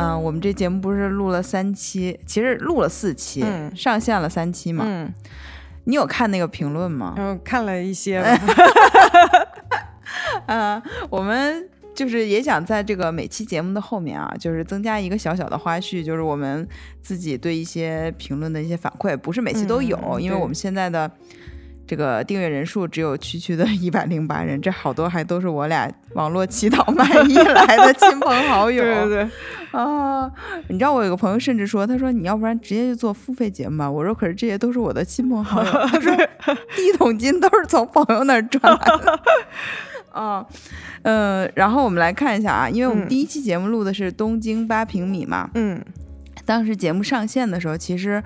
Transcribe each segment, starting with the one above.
嗯，我们这节目不是录了三期，其实录了四期，嗯上线了三期嘛。嗯，你有看那个评论吗？嗯看了一些吧，啊，我们就是也想在这个每期节目的后面啊，就是增加一个小小的花絮，就是我们自己对一些评论的一些反馈，不是每期都有，嗯因为我们现在的。这个订阅人数只有区区的一百零八人，这好多还都是我俩网络祈祷 卖艺来的亲朋好友。对对对，啊，你知道我有个朋友甚至说，他说你要不然直接就做付费节目吧。我说可是这些都是我的亲朋好友，他说 第一桶金都是从朋友那儿赚来的。啊，呃，然后我们来看一下啊，因为我们嗯第一期节目录的是东京八平米嘛，嗯当时节目上线的时候，其实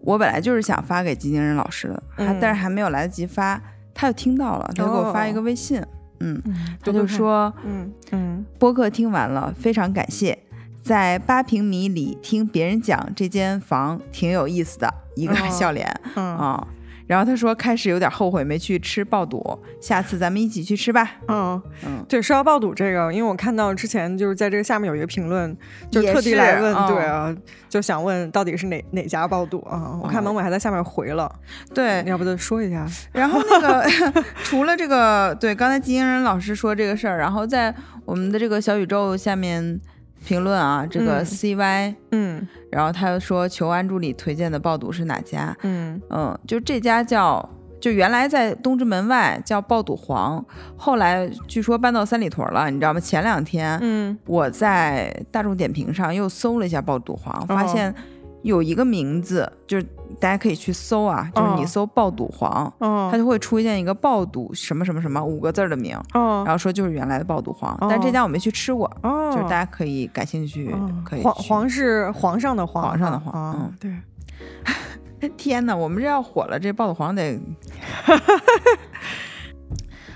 我本来就是想发给金经人老师的，还嗯但是还没有来得及发，他就听到了，他就给我发一个微信，嗯，嗯，他就说。嗯嗯播客听完了，非常感谢。在八平米里听别人讲这间房挺有意思的，一个哦。笑脸啊、嗯然后他说开始有点后悔没去吃爆肚，下次咱们一起去吃吧。嗯，嗯，对，说到爆肚这个，因为我看到之前就是在这个下面有一个评论，就也特地来问，嗯。对啊，就想问到底是哪哪家爆肚啊？我看萌萌还在下面回了，对。要不就说一下，然后那个 除了这个，对，刚才金英人老师说这个事儿，然后在我们的这个小宇宙下面评论啊，这个嗯。CY，、嗯。然后他又说求安助理推荐的爆肚是哪家？嗯。嗯，就这家叫，就原来在东直门外叫爆肚皇，后来据说搬到三里屯了，你知道吗？前两天嗯。我在大众点评上又搜了一下爆肚皇，发哦。现有一个名字，就是大家可以去搜啊，就是你哦搜爆肚皇，哦。它就会出现一个爆肚什么什么什么五个字儿的名，哦。然后说就是原来的爆肚皇，但这哦家我没去吃过，哦，就是大家可以感兴趣哦。可以去。皇是皇上的皇，皇上的皇啊嗯。对。天哪，我们这要火了，这爆肚黄得。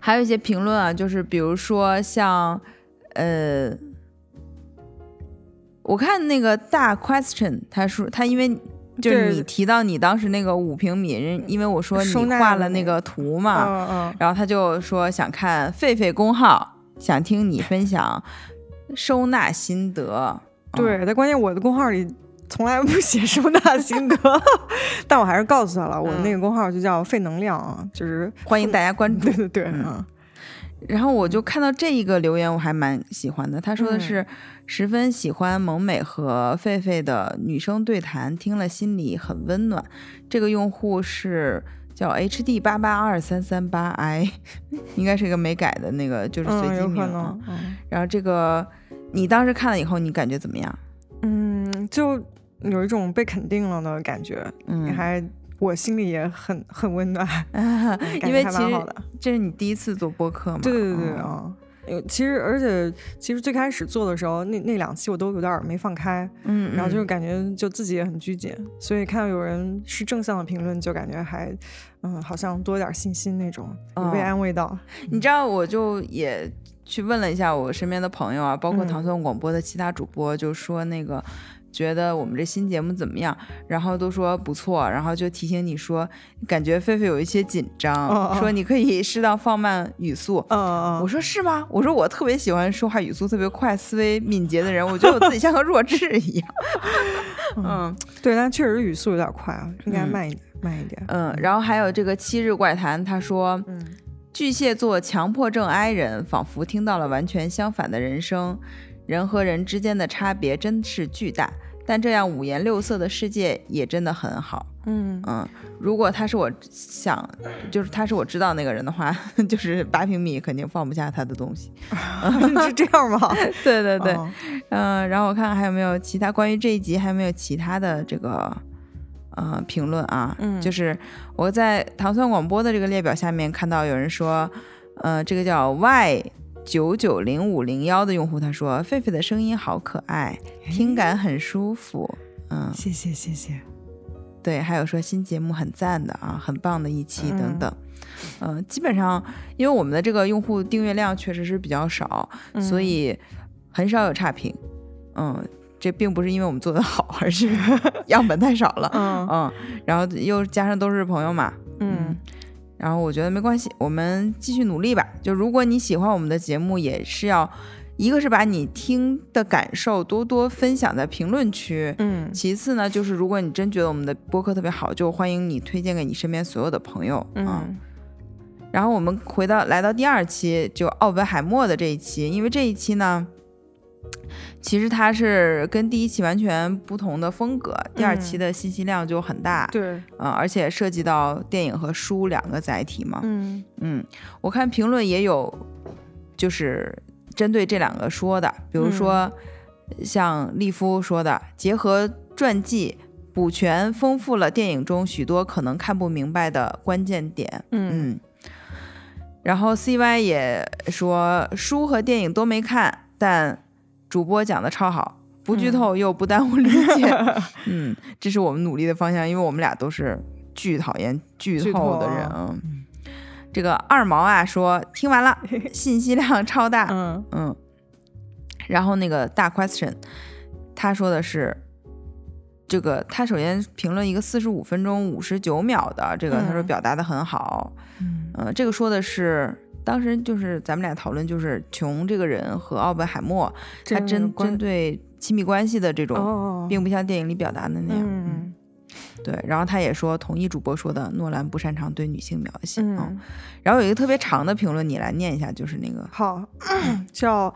还有一些评论啊，就是比如说像，呃，我看那个大 question，他说他因为就是你提到你当时那个五平米，人因为我说你画了那个个图嘛，嗯嗯然后他就说想看狒狒公号，想听你分享收纳心得。嗯，对，但关键我的公号里从来不写收纳心得，但我还是告诉他了，我嗯那个公号就叫费能量啊，就是欢迎大家关注对。对对，嗯嗯然后我就看到这一个留言，我还蛮喜欢的。他说的是、十分喜欢萌美和狒狒的女生对谈，听了心里很温暖。这个用户是叫 HD 八八二三三八 i，应该是一个没改的那个，就是随机名、嗯然后这个你当时看了以后，你感觉怎么样？嗯，就有一种被肯定了的感觉，嗯，还我心里也很很温暖，因为其实。这是你第一次做播客嘛？对对对啊。有其实，而且其实最开始做的时候，那那两期我都有点儿没放开，嗯，然后就是嗯感觉就自己也很拘谨，所以看到有人是正向的评论，就感觉还嗯，好像多点儿信心那种，有被哦安慰到。你知道，我就也去问了一下我身边的朋友啊，包括唐宋广播的其他主播，就说那个觉得我们这新节目怎么样，然后都说不错，然后就提醒你说，感觉狒狒有一些紧张，说你可以适当放慢语速。嗯嗯我说是吗？我说我特别喜欢说话语速特别快、思维敏捷的人，我觉得我自己像个弱智一样。嗯对，但确实语速有点快啊，应该嗯慢一点，慢一点。嗯，然后还有这个七日怪谈，他说，嗯巨蟹座强迫症 I 人仿佛听到了完全相反的人生，人和人之间的差别真是巨大。但这样五颜六色的世界也真的很好。嗯嗯，如果他是我想，就是他是我知道那个人的话，就是八平米肯定放不下他的东西。是这样吗？对对对，哦嗯、然后我看看还有没有其他关于这一集还有没有其他的这个呃评论啊？嗯就是我在糖蒜广播的这个列表下面看到有人说，呃，这个叫 Y 九九零五零幺的用户他说，狒狒的声音好可爱，听感很舒服。嗯，谢谢谢谢。对，还有说新节目很赞的啊，很棒的一期等嗯等。嗯、基本上因为我们的这个用户订阅量确实是比较少，所嗯以很少有差评。嗯，这并不是因为我们做的好，而是 样本太少了。嗯嗯，然后又加上都是朋友嘛，嗯然后我觉得没关系，我们继续努力吧。就如果你喜欢我们的节目，也是要一个是把你听的感受多多分享在评论区，嗯其次呢，就是如果你真觉得我们的播客特别好，就欢迎你推荐给你身边所有的朋友啊。嗯然后我们回到来到第二期，就奥本海默的这一期，因为这一期呢，其实它是跟第一期完全不同的风格，第二期嗯。的信息量就很大，对，嗯，而且涉及到电影和书两个载体嘛，嗯。嗯，我看评论也有，就是针对这两个说的，比如说像利夫说的，结合传记补全，丰富了电影中许多可能看不明白的关键点。嗯。嗯，然后 CY 也说，书和电影都没看，但主播讲的超好，不剧透又不耽误理解。嗯，这是我们努力的方向，因为我们俩都是巨讨厌剧剧透透的人。啊 嗯这个二毛啊说听完了，信息量超大。嗯嗯，然后那个大 question，他说的是这个，他首先评论一个四十五分钟五十九秒的这个，他说嗯表达的很好。嗯嗯、这个说的是当时就是咱们俩讨论，就是琼这个人和奥本海默，他针针对亲密关系的这种，哦，并不像电影里表达的那样。嗯对，然后他也说同意主播说的，诺兰不擅长对女性描写。嗯嗯，然后有一个特别长的评论，你来念一下，就是那个，好，叫。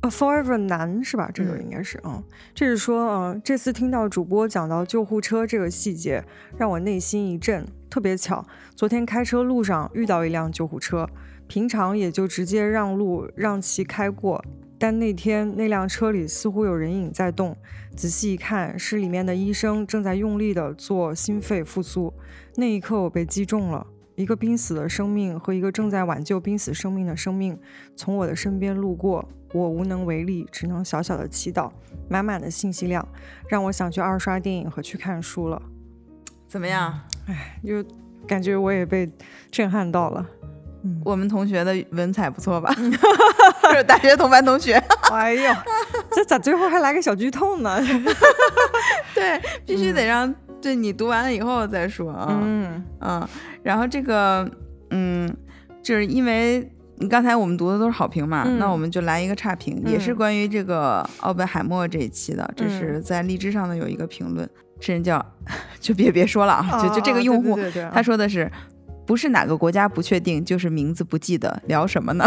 呃，Forever 男是吧？这个嗯应该是，嗯，这是说，嗯、这次听到主播讲到救护车这个细节，让我内心一震。特别巧，昨天开车路上遇到一辆救护车，平常也就直接让路让其开过，但那天那辆车里似乎有人影在动，仔细一看，是里面的医生正在用力的做心肺复苏。那一刻，我被击中了。一个濒死的生命和一个正在挽救濒死生命的生命从我的身边路过，我无能为力，只能小小的祈祷。满满的信息量，让我想去二刷电影和去看书了。怎么样？就感觉我也被震撼到了。嗯，我们同学的文采不错吧？就是大学同班同学。哎呦，这咋最后还来个小剧透呢？对，必须得让对你读完了以后再说啊。嗯嗯，然后这个，嗯，就是因为你刚才我们读的都是好评嘛，嗯那我们就来一个差评，也是嗯关于这个奥本海默这一期的，这是在荔枝上的有一个评论，这人叫就别别说了啊，就就这个用户，他说的是。不是哪个国家不确定，就是名字不记得，聊什么呢？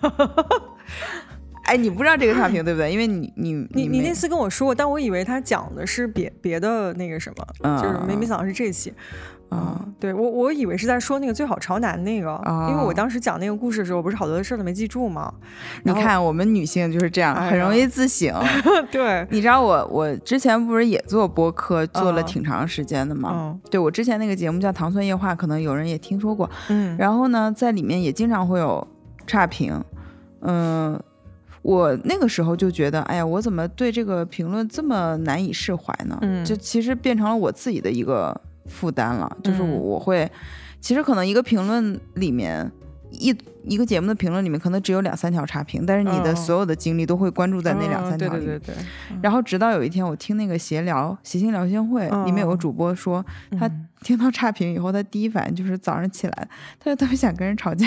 哎，你不知道这个差评对不对？因为你 你没你你那次跟我说过，但我以为他讲的是别别的那个什么，就是没没想到是这期。啊、嗯，对我我以为是在说那个最好朝南那个，因为我哦当时讲那个故事的时候，我不是好多的事儿都没记住吗？你看我们女性就是这样，哎很容易自省。对，你知道我我之前不是也做播客，做了嗯挺长时间的吗？嗯对我之前那个节目叫《糖蒜夜话》，可能有人也听说过。嗯，然后呢，在里面也经常会有差评，嗯、我那个时候就觉得，哎呀，我怎么对这个评论这么难以释怀呢？嗯就其实变成了我自己的一个负担了，就是我嗯我会，其实可能一个评论里面。一一个节目的评论里面可能只有两三条差评，但是你的嗯所有的精力都会关注在那两嗯三条里面。对对对对，然后直到有一天，我听那个闲聊谐星聊天会、里面有个嗯主播说，他嗯听到差评以后，他第一反应就是早上起来，他就特别想跟人吵架，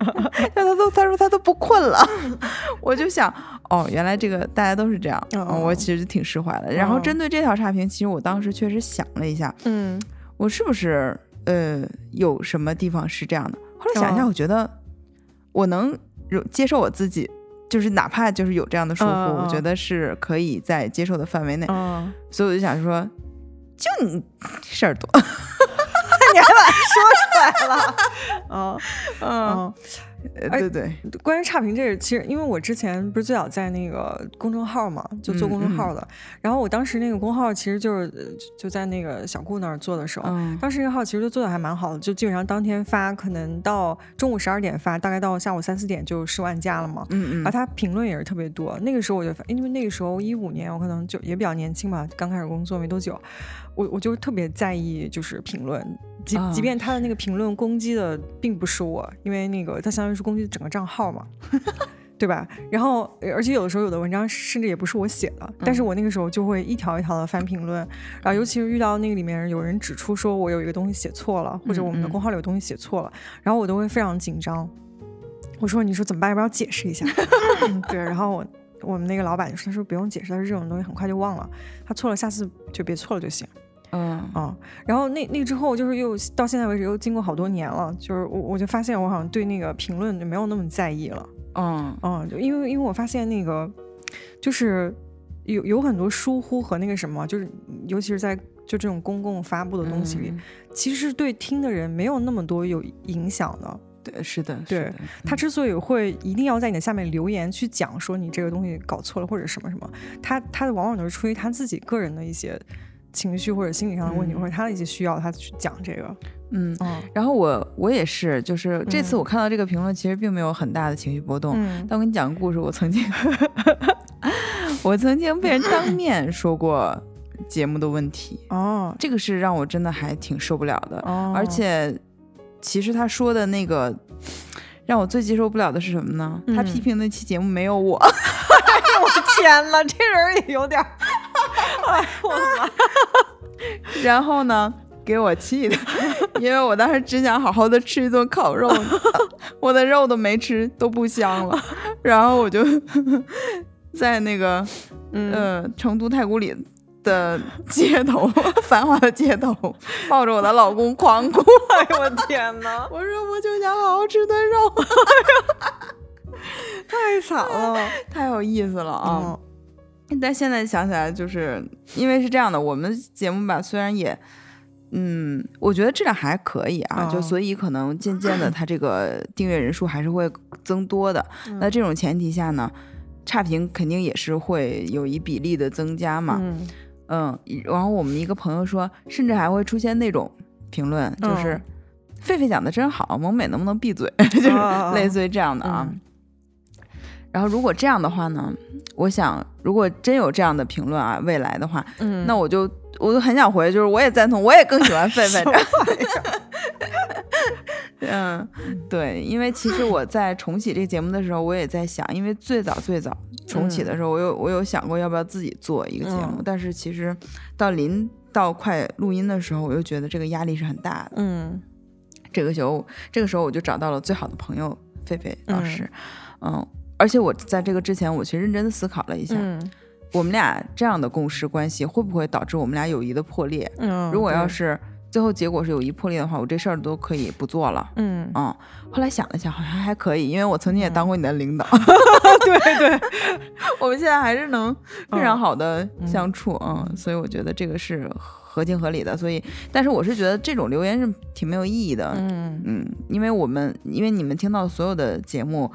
但他都他说他都不困了。我就想，哦，原来这个大家都是这样，我其实挺释怀的。然后哦针对这条差评，其实我当时确实想了一下，嗯我是不是呃有什么地方是这样的？后来想一下，哦我觉得我能有接受我自己。就是哪怕就是有这样的疏忽，嗯嗯我觉得是可以在接受的范围内。嗯，所以我就想说，就你事儿多，你还把它说出来了，哦嗯，嗯。对对，关于差评这个，其实因为我之前不是最早在那个公众号嘛，就做嗯公众号的。然后我当时那个公号其实就是呃就在那个小顾那儿做的时候，嗯当时那个号其实就做的还蛮好的，就基本上当天发，可能到中午十二点发，大概到下午三四点就十万加了嘛。嗯嗯，而他评论也是特别多，那个时候我就发，因为那个时候一五年，我可能就也比较年轻吧，刚开始工作没多久，我我就特别在意就是评论，即啊即便他的那个评论攻击的并不是我，因为那个他相当于是攻击整个账号嘛，对吧？然后呃而且有的时候有的文章甚至也不是我写的，但是我那个时候就会一条一条的翻评论，然后尤其是遇到那个里面有人指出说我有一个东西写错了，或者我们的嗯嗯公号里有东西写错了，然后我都会非常紧张。我说你说怎么办？要不要解释一下？对，然后我我们那个老板就说他说不用解释，他说这种东西很快就忘了，他错了下次就别错了就行。嗯啊，然后那那之后就是又到现在为止又经过好多年了，就是我我就发现我好像对那个评论就没有那么在意了。嗯嗯，就因为因为我发现那个就是有有很多疏忽和那个什么，就是尤其是在就这种公共发布的东西里，嗯其实对听的人没有那么多有影响的。对，是的，对他之所以会一定要在你的下面留言去讲说你这个东西搞错了或者什么什么，他他往往都是出于他自己个人的一些情绪或者心理上的问题，嗯或者他的一些需要，他去讲这个。嗯。嗯然后我我也是，就是这次嗯我看到这个评论，其实并没有很大的情绪波动。嗯但我跟你讲个故事，我曾经 我曾经被人当面说过节目的问题，哦这个是让我真的还挺受不了的。哦，而且，其实他说的那个让我最接受不了的是什么呢？他嗯批评那期节目没有我，我天呐，这人也有点儿，哎呦我的妈！然后呢，给我气的，因为我当时只想好好的吃一顿烤肉，我的肉都没吃，都不香了，然后我就 在那个嗯呃成都太古里的街头，繁华的街头，抱着我的老公狂哭。哎呦我天哪，我说我就想好好吃顿肉，太惨了太有意思了啊！嗯但现在想起来，就是因为是这样的，我们节目吧，虽然也，嗯，我觉得质量还可以啊，就哦所以可能渐渐的，它这个订阅人数还是会增多的。那这种前提下呢，差评肯定也是会有一比例的增加嘛。嗯嗯，然后我们一个朋友说，甚至还会出现那种评论，就是嗯狒狒讲的真好，萌美能不能闭嘴？就是类似于这样的啊。嗯然后如果这样的话呢，我想如果真有这样的评论啊，未来的话，嗯那我就我就很想回，就是我也赞同，我也更喜欢狒狒。嗯，对，因为其实我在重启这个节目的时候，我也在想，因为最早最早重启的时候，我有我有想过要不要自己做一个节目，嗯但是其实到临到快录音的时候，我又觉得这个压力是很大的。嗯这个时候，这个时候我就找到了最好的朋友狒狒老师，嗯而且我在这个之前，我其实认真的思考了一下，嗯我们俩这样的共识关系会不会导致我们俩友谊的破裂？嗯，如果要是最后结果是友谊破裂的话，我这事儿都可以不做了。嗯嗯，后来想了想，好像还可以，因为我曾经也当过你的领导，对对，我们现在还是能非常嗯好的相处，嗯，所以我觉得这个是合情合理的。所以，但是我是觉得这种留言是挺没有意义的，嗯嗯，因为我们因为你们听到所有的节目，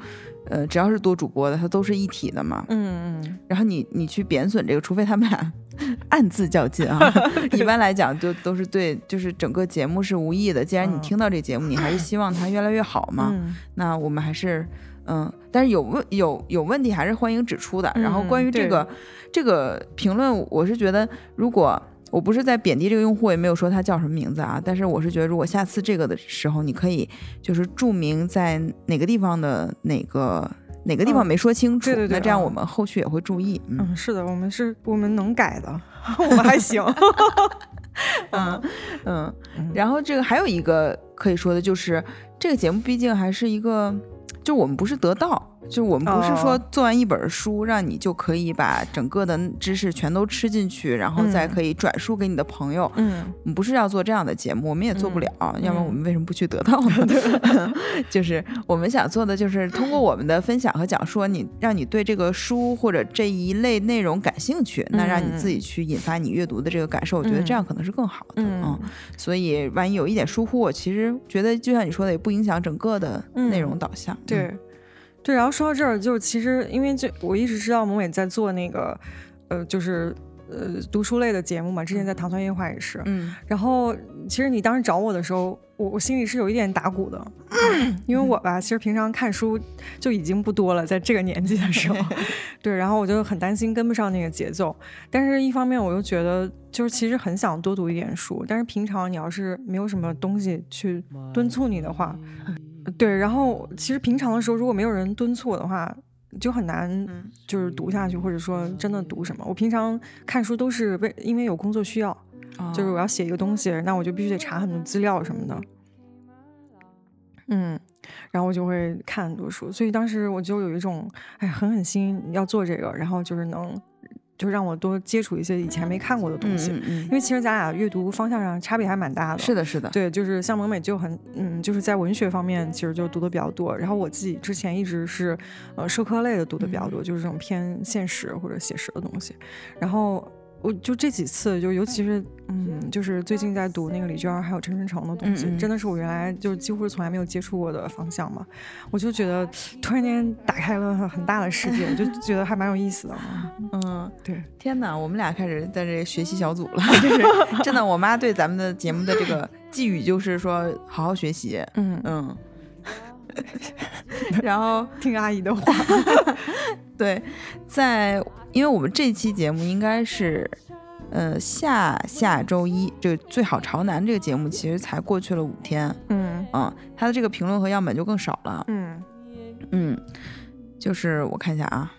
呃，只要是多主播的，它都是一体的嘛。嗯嗯然后你你去贬损这个，除非他们俩 暗自较劲啊。一般来讲，就都是对，就是整个节目是无意的。既然你嗯听到这节目，你还是希望它越来越好嘛。嗯那我们还是嗯，但是有问有有问题还是欢迎指出的。然后关于这个这个评论，我是觉得如果。我不是在贬低这个用户，也没有说他叫什么名字啊。但是我是觉得，如果下次这个的时候，你可以就是注明在哪个地方的哪个哪个地方嗯没说清楚，对对对那这样嗯我们后续也会注意。嗯嗯，是的，我们是我们能改的，我们还行。嗯嗯，嗯然后这个还有一个可以说的就是，这个节目毕竟还是一个，就我们不是得到，就是我们不是说哦做完一本书，让你就可以把整个的知识全都吃进去，然后再嗯可以转述给你的朋友。嗯我们不是要做这样的节目，我们也做不嗯了，要不然嗯我们为什么不去得到呢？就是我们想做的，就是通过我们的分享和讲述，你让你对这个书或者这一类内容感兴趣，那让你自己去引发你阅读的这个感受，我觉得这样可能是更好的。嗯所以万一有一点疏忽，我其实觉得就像你说的，也不影响整个的内容嗯导向。对，对，然后说到这儿，就其实因为就我一直知道萌美在做那个，呃，就是呃读书类的节目嘛，之前在糖蒜夜话也是。嗯。然后其实你当时找我的时候，我我心里是有一点打鼓的，因为我吧，其实平常看书就已经不多了，在这个年纪的时候，对，然后我就很担心跟不上那个节奏，但是一方面我又觉得，就是其实很想多读一点书，但是平常你要是没有什么东西去敦促你的话，对，然后其实平常的时候如果没有人敦促我的话，就很难嗯就是读下去，或者说真的读什么。我平常看书都是为因为有工作需要，哦就是我要写一个东西，那我就必须得查很多资料什么的。嗯，然后我就会看很多书，所以当时我就有一种哎狠狠心要做这个，然后就是能就让我多接触一些以前没看过的东西，嗯嗯因为其实咱俩阅读方向上差别还蛮大的。是的，是的，对，就是像萌美就很，嗯，就是在文学方面其实就读的比较多，然后我自己之前一直是，呃，社科类的读的比较多，就是这种偏现实或者写实的东西，然后我就这几次，就尤其是，嗯，就是最近在读那个李娟还有陈春成的东西，嗯嗯真的是我原来就几乎是从来没有接触过的方向嘛，我就觉得突然间打开了很大的世界，我就觉得还蛮有意思的嘛，嗯，对，天哪，我们俩开始在这学习小组了，就是 真的，我妈对咱们的节目的这个寄语就是说好好学习，嗯，嗯，然后 听阿姨的话，对，在因为我们这期节目应该是，呃，下下周一，这个最好朝南这个节目其实才过去了五天，嗯。啊，它的这个评论和样本就更少了，嗯。嗯，就是我看一下啊，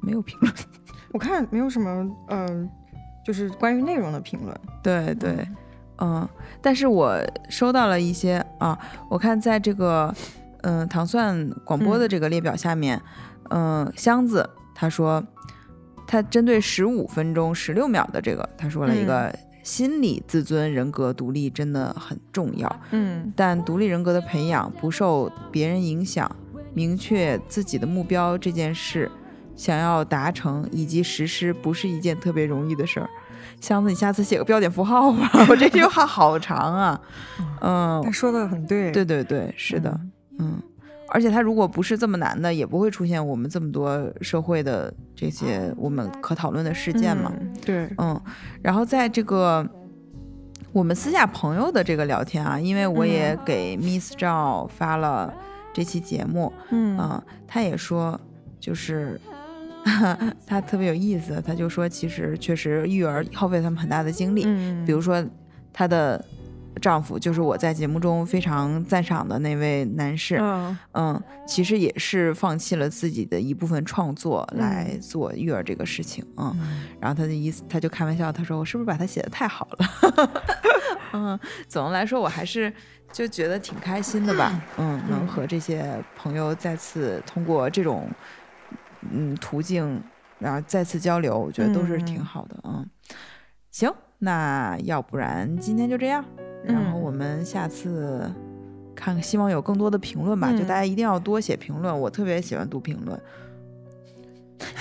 没有评论，我看没有什么，嗯、就是关于内容的评论。对对，嗯，但是我收到了一些啊，我看在这个嗯、糖蒜广播的这个列表下面，嗯、箱子他说他针对十五分钟十六秒的这个，他说了一个、心理自尊、人格独立真的很重要，嗯。但独立人格的培养不受别人影响，明确自己的目标这件事，想要达成以及实施，不是一件特别容易的事儿。箱子，你下次写个标点符号吧，我这句话好长啊。嗯他，说的很对。对对对，是的，嗯嗯。而且他如果不是这么难的，也不会出现我们这么多社会的这些我们可讨论的事件嘛。嗯对，嗯，然后在这个我们私下朋友的这个聊天啊，因为我也嗯给 Miss 赵发了这期节目，嗯嗯，他也说就是。他特别有意思，他就说，其实确实育儿耗费他们很大的精力，嗯，比如说她的丈夫，就是我在节目中非常赞赏的那位男士，嗯。嗯，其实也是放弃了自己的一部分创作来嗯做育儿这个事情，嗯，嗯。然后他的意思，他就开玩笑，他说我是不是把他写的太好了？嗯，总的来说，我还是就觉得挺开心的吧，嗯，能和这些朋友再次通过这种嗯途径，然后再次交流，我觉得都是挺嗯好的，嗯，行，那要不然今天就这样，然后嗯我们下次。看看，希望有更多的评论吧，就嗯大家一定要多写评论，我特别喜欢读评论，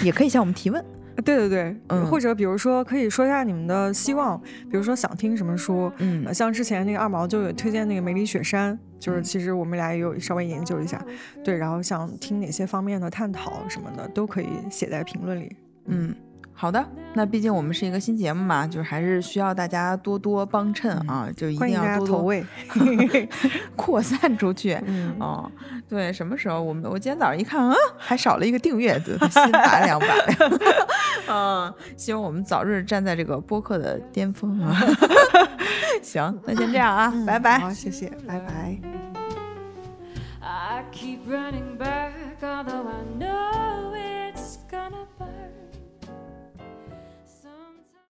也可以向我们提问。对对对，嗯或者比如说可以说一下你们的希望，比如说想听什么书。嗯呃像之前那个二毛就有推荐那个《梅里雪山》，就是嗯其实我们俩也有稍微研究一下，对，然后想听哪些方面的探讨什么的，都可以写在评论里。嗯，好的。那毕竟我们是一个新节目嘛，就是还是需要大家多多帮衬啊，就一定要多投喂。扩散出去。嗯，哦，对，什么时候我们我今天早上一看，啊，还少了一个订阅，对，新打两百。嗯，希望我们早日站在这个播客的巅峰啊！行，那先这样啊，拜拜。好，谢谢，拜拜。I keep running back, although I know it's gonna bite.